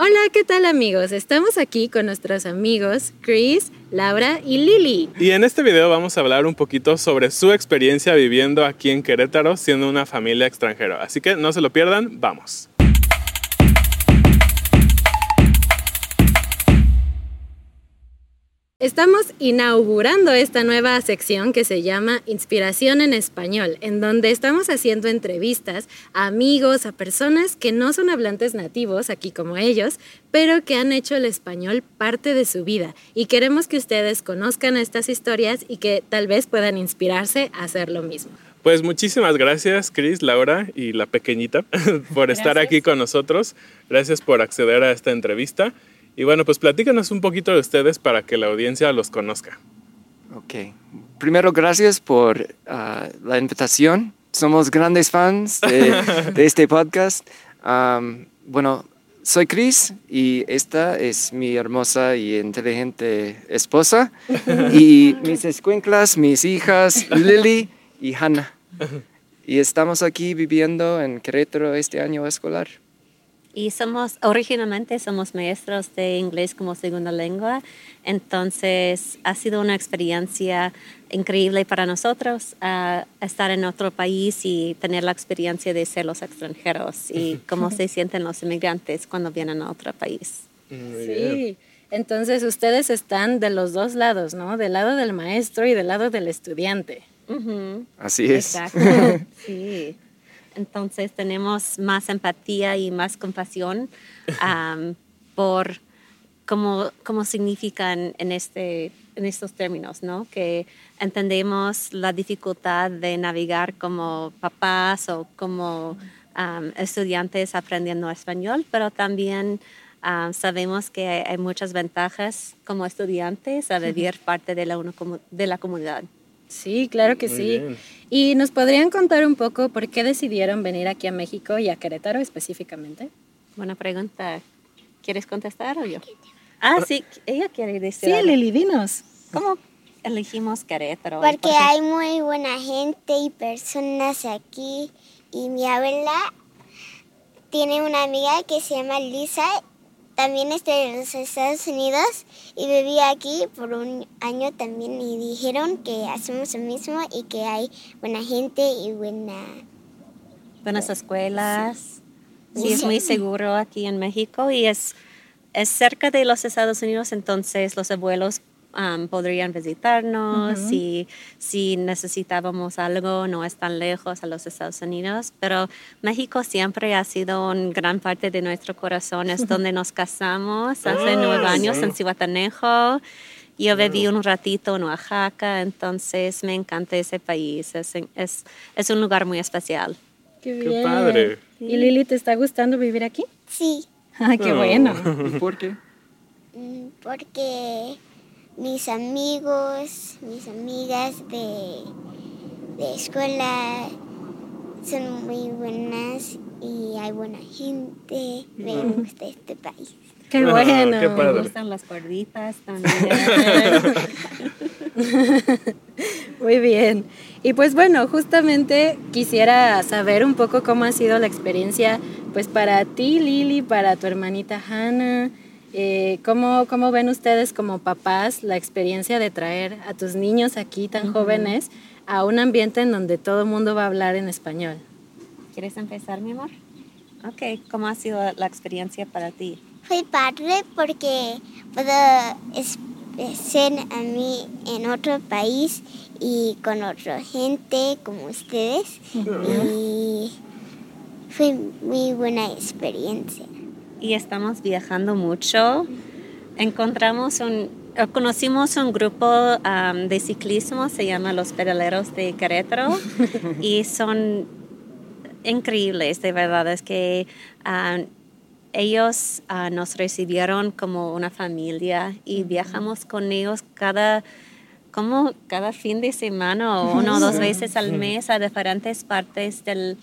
Hola, ¿qué tal amigos? Estamos aquí con nuestros amigos Chris, Laura y Lily. Y en este video vamos a hablar un poquito sobre su experiencia viviendo aquí en Querétaro siendo una familia extranjera. Así que no se lo pierdan, vamos. Estamos inaugurando esta nueva sección que se llama Inspiración en Español, en donde estamos haciendo entrevistas a amigos, a personas que no son hablantes nativos, aquí como ellos, pero que han hecho el español parte de su vida. Y queremos que ustedes conozcan estas historias y que tal vez puedan inspirarse a hacer lo mismo. Pues muchísimas gracias, Cris, Laura y la pequeñita, por estar aquí con nosotros. Gracias por acceder a esta entrevista. Y bueno, pues platícanos un poquito de ustedes para que la audiencia los conozca. Ok. Primero, gracias por ah, la invitación. Somos grandes fans de, este podcast. bueno, soy Chris y esta es mi hermosa y inteligente esposa. Y mis escuinclas, mis hijas, Lily y Hannah. Y estamos aquí viviendo en Querétaro este año escolar. Y somos, originalmente somos maestros de inglés como segunda lengua, entonces ha sido una experiencia increíble para nosotros uh, estar en otro país y tener la experiencia de ser los extranjeros y cómo se sienten los inmigrantes cuando vienen a otro país. sí, entonces ustedes están de los dos lados, ¿no? Del lado del maestro y del lado del estudiante. Así es. Exacto, sí. Entonces tenemos más empatía y más compasión por cómo, cómo significan en, este, en estos términos, ¿no? Que entendemos la dificultad de navegar como papás o como estudiantes aprendiendo español, pero también sabemos que hay muchas ventajas como estudiantes a vivir parte de la, de la comunidad. Sí, claro que sí. ¿Y nos podrían contar un poco por qué decidieron venir aquí a México y a Querétaro específicamente? Buena pregunta. ¿Quieres contestar o yo? Ah, sí, ella quiere decir. Sí, Lili, dinos. ¿Cómo elegimos Querétaro? Porque hay muy buena gente y personas aquí. Y mi abuela tiene una amiga que se llama Lisa también es de los Estados Unidos y vivía aquí por un año también y dijeron que hacemos lo mismo y que hay buena gente y buena... Buenas escuelas. Sí, es muy seguro aquí en México y es, es cerca de los Estados Unidos, entonces los abuelos podrían visitarnos y si necesitábamos algo no es tan lejos a los Estados Unidos, pero México siempre ha sido una gran parte de nuestro corazón, es donde nos casamos hace ah, nueve años en Cihuatanejo. Yo viví un ratito en Oaxaca, entonces me encanta ese país, es, es, es un lugar muy especial. Qué, qué padre. ¿Y Lili, te está gustando vivir aquí? Sí. Ah, qué bueno. ¿Por qué? Mm, porque mis amigos, mis amigas de, de escuela son muy buenas y hay buena gente. Me gusta este país. Qué bueno. Me gustan las gorditas también. Muy bien. Y pues bueno, justamente quisiera saber un poco cómo ha sido la experiencia pues para ti, Lili, para tu hermanita Hannah. Eh, ¿cómo, ¿Cómo ven ustedes como papás la experiencia de traer a tus niños aquí tan jóvenes a un ambiente en donde todo el mundo va a hablar en español? ¿Quieres empezar, mi amor? Ok, ¿cómo ha sido la experiencia para ti? Fue padre porque puedo ser a mí en otro país y con otra gente como ustedes. Y fue muy buena experiencia. Y estamos viajando mucho. Encontramos un, conocimos un grupo de ciclismo, se llama Los Pedaleros de Querétaro, y son increíbles, de verdad. Es que ellos ah, nos recibieron como una familia y viajamos con ellos cada como cada fin de semana o una o dos veces al mes a diferentes partes del,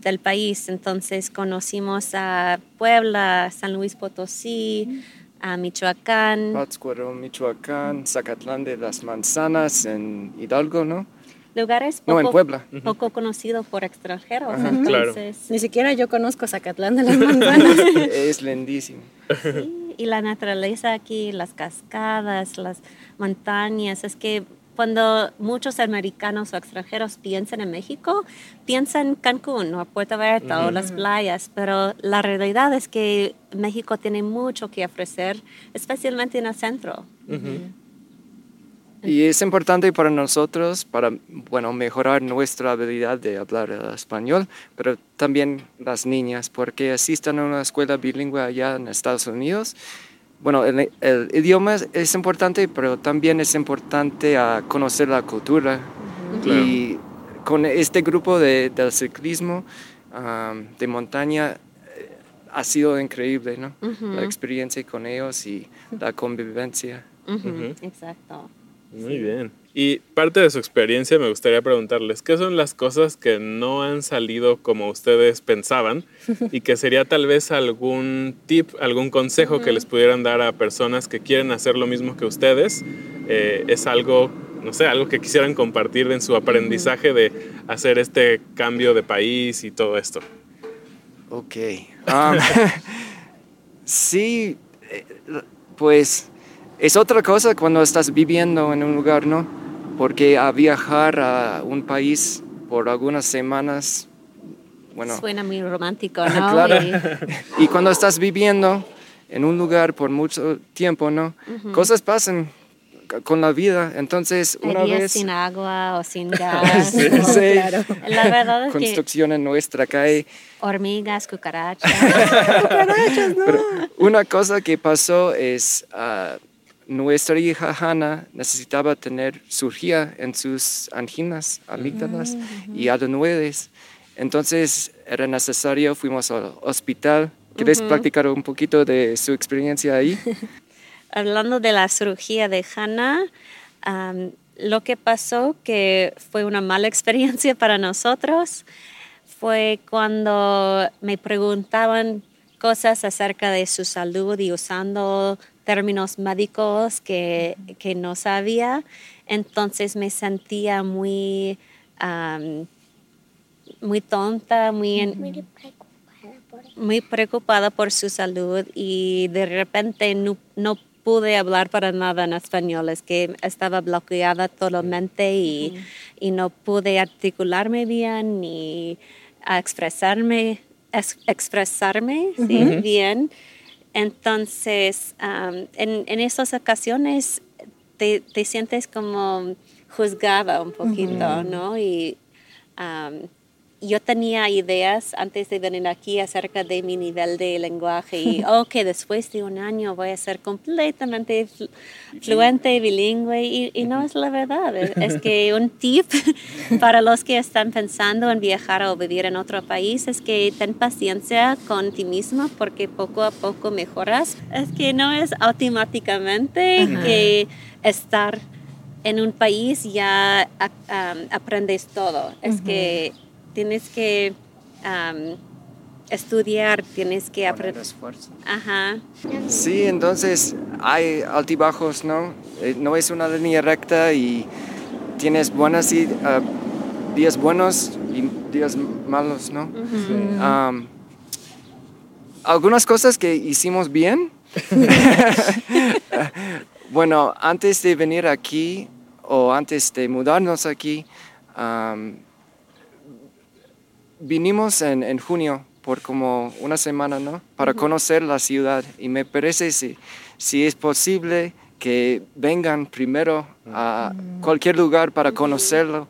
del país. Entonces conocimos a Puebla, San Luis Potosí, a Michoacán. Pátzcuaro, Michoacán, Zacatlán de las Manzanas en Hidalgo, ¿no? lugares poco, no, en Puebla. poco conocidos por extranjeros. entonces, Ni siquiera yo conozco Zacatlán de las Manzanas. es lindísimo. y la naturaleza aquí, las cascadas, las montañas, es que cuando muchos americanos o extranjeros piensan en México, piensan en Cancún o Puerto Vallarta o las playas, pero la realidad es que México tiene mucho que ofrecer, especialmente en el centro. Y es importante para nosotros, para bueno, mejorar nuestra habilidad de hablar español, pero también las niñas, porque asistan a una escuela bilingüe allá en Estados Unidos. Bueno, el, idioma es importante, pero también es importante a conocer la cultura. Y con este grupo de, del ciclismo de montaña eh, ha sido increíble, ¿no? La experiencia con ellos y la convivencia. Exacto. Muy bien. Y parte de su experiencia me gustaría preguntarles, ¿qué son las cosas que no han salido como ustedes pensaban y que sería tal vez algún tip, algún consejo que les pudieran dar a personas que quieren hacer lo mismo que ustedes? Eh, es algo, no sé, algo que quisieran compartir en su aprendizaje de hacer este cambio de país y todo esto. Ok. Um, sí, eh, pues es otra cosa cuando estás viviendo en un lugar, ¿no? Porque a viajar a un país por algunas semanas, bueno... Suena muy romántico, ¿no? claro. Y... cuando estás viviendo en un lugar por mucho tiempo, ¿no? Cosas pasan con la vida. Entonces, una vez... sin agua o sin gas. sí, Claro. La verdad es Construcción en nuestra calle. Hormigas, cucarachas. cucarachas, no. Pero una cosa que pasó es... Uh, nuestra hija Hannah necesitaba tener cirugía en sus anginas, amígdalas y adenoides. Entonces era necesario, fuimos al hospital. ¿Quieres practicar un poquito de su experiencia ahí? Hablando de la cirugía de Hannah, lo que pasó, que fue una mala experiencia para nosotros, fue cuando me preguntaban cosas acerca de su salud y usando términos médicos que, que no sabía. Entonces me sentía muy, muy tonta, muy, muy, preocupada por su salud y de repente no, no pude hablar para nada en español, es que estaba bloqueada totalmente y, y no pude articularme bien ni expresarme, expresarme bien. Entonces, en, en esas ocasiones te, te, sientes como juzgada un poquito, ¿no? Y yo tenía ideas antes de venir aquí acerca de mi nivel de lenguaje y, oh, que después de un año voy a ser completamente fluente, bilingüe y, y, no es la verdad. Es, que un tip para los que están pensando en viajar o vivir en otro país es que ten paciencia con ti mismo porque poco a poco mejoras. Es que no es automáticamente que estar en un país ya aprendes todo. Es que tienes que estudiar, tienes que aprender. esfuerzo. Ajá. Sí, entonces hay altibajos, ¿no? Eh, no es una línea recta y tienes buenas y ah, días buenos y días malos, ¿no? Algunas cosas que hicimos bien. bueno, antes de venir aquí o antes de mudarnos aquí, am, vinimos en, en junio por como una semana, ¿no? Para conocer la ciudad. Y me parece si, si es posible que vengan primero a cualquier lugar para conocerlo,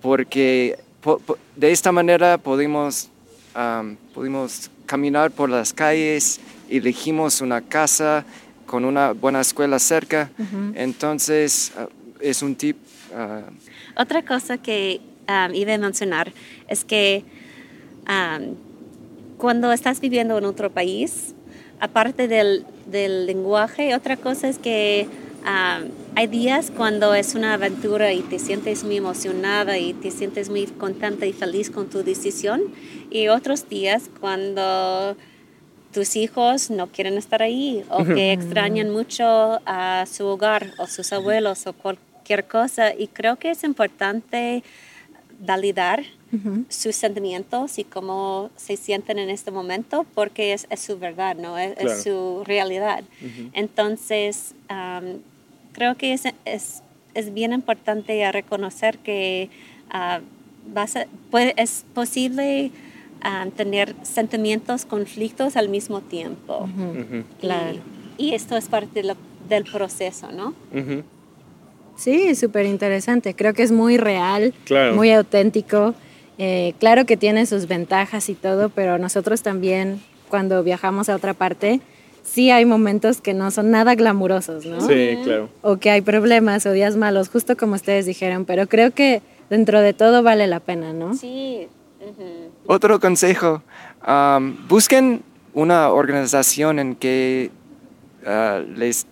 porque po- po- de esta manera podemos, am, pudimos caminar por las calles, elegimos una casa con una buena escuela cerca, entonces ah, es un tip. ah, Otra cosa que um, iba a mencionar es que um, cuando estás viviendo en otro país, aparte del, del lenguaje, otra cosa es que um, hay días cuando es una aventura y te sientes muy emocionada y te sientes muy contenta y feliz con tu decisión, y otros días cuando tus hijos no quieren estar ahí o que extrañan mucho a su hogar o sus abuelos o cualquier cosa. Y creo que es importante validar sus sentimientos y cómo se sienten en este momento porque es, es su verdad, ¿no? Es, su realidad. Entonces, am, creo que es, es, es bien importante reconocer que ah, vas a- puede- es posible tener sentimientos, conflictos al mismo tiempo. Claro. Y, y esto es parte de lo- del proceso, ¿no? Sí, súper interesante. Creo que es muy real, Claro. muy auténtico. Eh, claro que tiene sus ventajas y todo, pero nosotros también, cuando viajamos a otra parte, sí hay momentos que no son nada glamurosos, ¿no? Sí, claro. O que hay problemas o días malos, justo como ustedes dijeron, pero creo que dentro de todo vale la pena, ¿no? Sí. ujú. Otro consejo, am, busquen una organización en que ah, les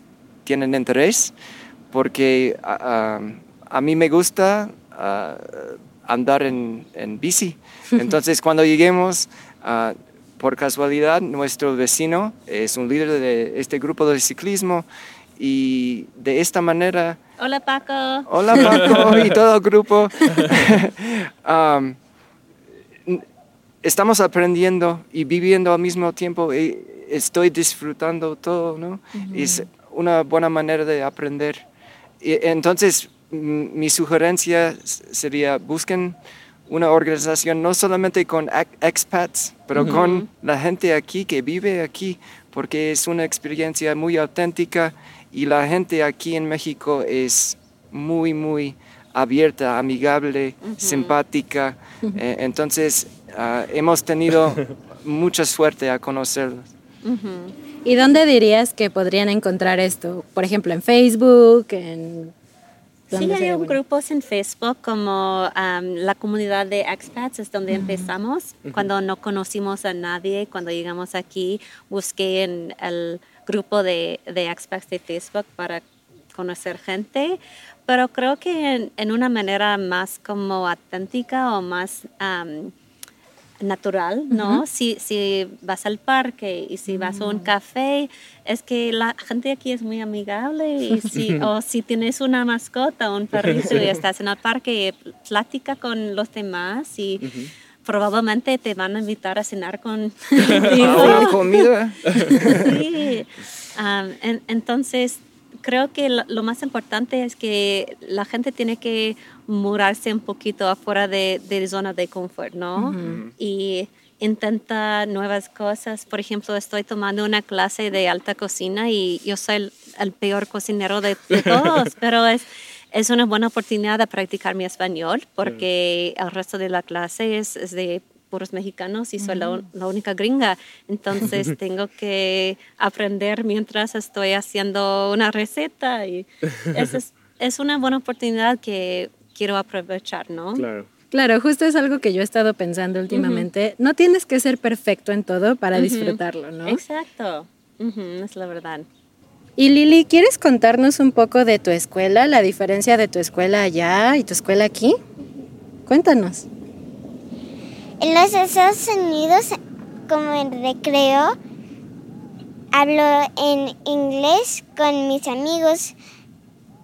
tienen interés, porque am, a mí me gusta ah, andar en, en bici. Entonces cuando lleguemos, por casualidad, nuestro vecino es un líder de este grupo de ciclismo y de esta manera Hola Paco. Hola Paco y todo el grupo. Estamos aprendiendo y viviendo al mismo tiempo y estoy disfrutando todo, ¿no? Es una buena manera de aprender. Entonces, m- mi sugerencia sería busquen una organización no solamente con ex- expats, pero con la gente aquí que vive aquí, porque es una experiencia muy auténtica y la gente aquí en México es muy, muy abierta, amigable, simpática. Eh, entonces, ah, hemos tenido mucha suerte a conocerlos. ¿Y dónde dirías que podrían encontrar esto? Por ejemplo, en Facebook, en... Sí, ¿dónde hay un bueno? grupos en Facebook como am, la comunidad de expats, es donde empezamos. Cuando no conocimos a nadie, cuando llegamos aquí, busqué en el grupo de, de expats de Facebook para conocer gente, pero creo que en, en una manera más como auténtica o más am, natural, ¿no? si, si vas al parque y si vas a un café, es que la gente aquí es muy amigable y si, o si tienes una mascota, un perrito y estás en el parque, platica con los demás y probablemente te van a invitar a cenar con Ah, comida. Sí. En- entonces, creo que lo, lo más importante es que la gente tiene que murarse un poquito afuera de, de zona de confort, ¿no? Y intenta nuevas cosas. Por ejemplo, estoy tomando una clase de alta cocina y yo soy el, el peor cocinero de, de todos, pero es, es una buena oportunidad de practicar mi español porque el resto de la clase es, es de puros mexicanos y soy la, un- la única gringa. Entonces tengo que aprender mientras estoy haciendo una receta y eso es, es una buena oportunidad que quiero aprovechar, ¿no? Claro. Claro, justo es algo que yo he estado pensando últimamente. No tienes que ser perfecto en todo para disfrutarlo, ¿no? Exacto. Ujú, es la verdad. Y Lili, ¿quieres contarnos un poco de tu escuela, la diferencia de tu escuela allá y tu escuela aquí? Cuéntanos. En los Estados Unidos, como en recreo, hablo en inglés con mis amigos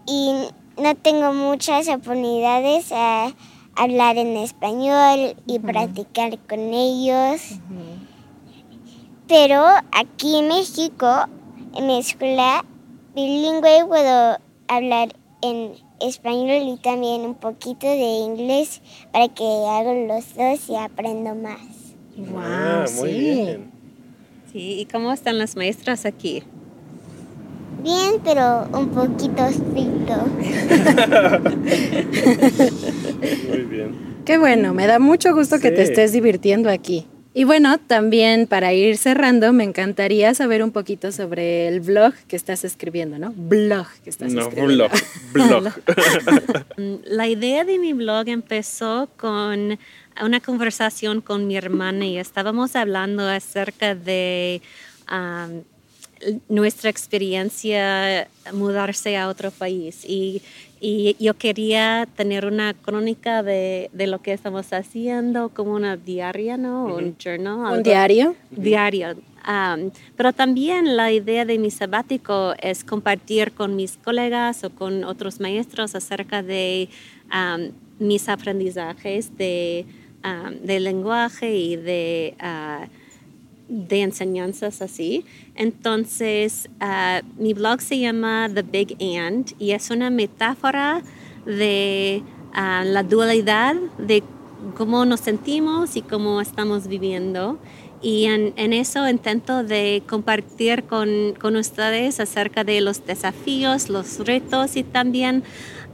y no tengo muchas oportunidades a hablar en español y practicar con ellos. Pero aquí en México, en mi escuela bilingüe, puedo hablar en español y también un poquito de inglés para que hago los dos y aprendo más. Wow, Ah, muy sí. bien. Sí, ¿y cómo están las maestras aquí? Bien, pero un poquito estricto. Muy bien. Qué bueno, me da mucho gusto que te estés divirtiendo aquí. Y bueno, también para ir cerrando, me encantaría saber un poquito sobre el blog que estás escribiendo, ¿no? Blog que estás No, escribiendo. blog. Blog. Mm, La idea de mi blog empezó con una conversación con mi hermana y estábamos hablando acerca de nuestra experiencia mudarse a otro país y, y yo quería tener una crónica de, de lo que estamos haciendo, como una diaria, ¿no? Un journal. ¿Un diario? diario. Pero también la idea de mi sabático es compartir con mis colegas o con otros maestros acerca de mis aprendizajes de lenguaje y de, ah, de enseñanzas así. Entonces, ah, mi blog se llama The Big And y es una metáfora de ah, la dualidad de cómo nos sentimos y cómo estamos viviendo. Y en, en eso intento de compartir con, con ustedes acerca de los desafíos, los retos y también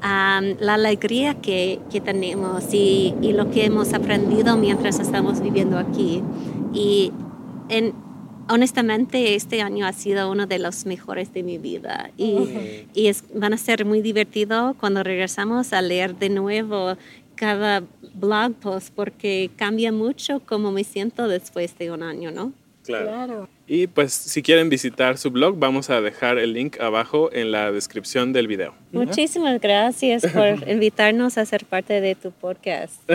am, la alegría que, que tenemos y, y lo que hemos aprendido mientras estamos viviendo aquí. Y en, honestamente este año ha sido uno de los mejores de mi vida y, y es, van a ser muy divertido cuando regresamos a leer de nuevo cada blog post porque cambia mucho cómo me siento después de un año, ¿no? Claro. Y pues si quieren visitar su blog, vamos a dejar el link abajo en la descripción del video. Muchísimas gracias por invitarnos a ser parte de tu podcast.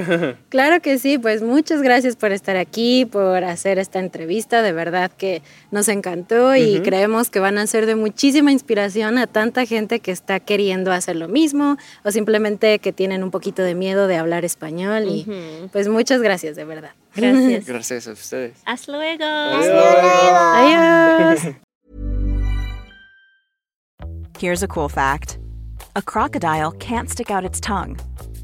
Claro que sí, pues muchas gracias por estar aquí, por hacer esta entrevista, de verdad que nos encantó y creemos que van a ser de muchísima inspiración a tanta gente que está queriendo hacer lo mismo o simplemente que tienen un poquito de miedo de hablar español y pues muchas gracias, de verdad. Gracias. Gracias a ustedes. Hasta luego. Adiós. Here's a cool fact a crocodile can't stick out its tongue.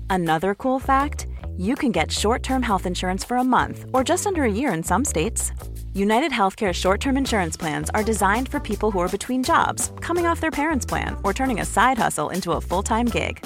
Another cool fact you can get short term health insurance for a month or just under a year in some states. United Healthcare short term insurance plans are designed for people who are between jobs, coming off their parents' plan, or turning a side hustle into a full time gig.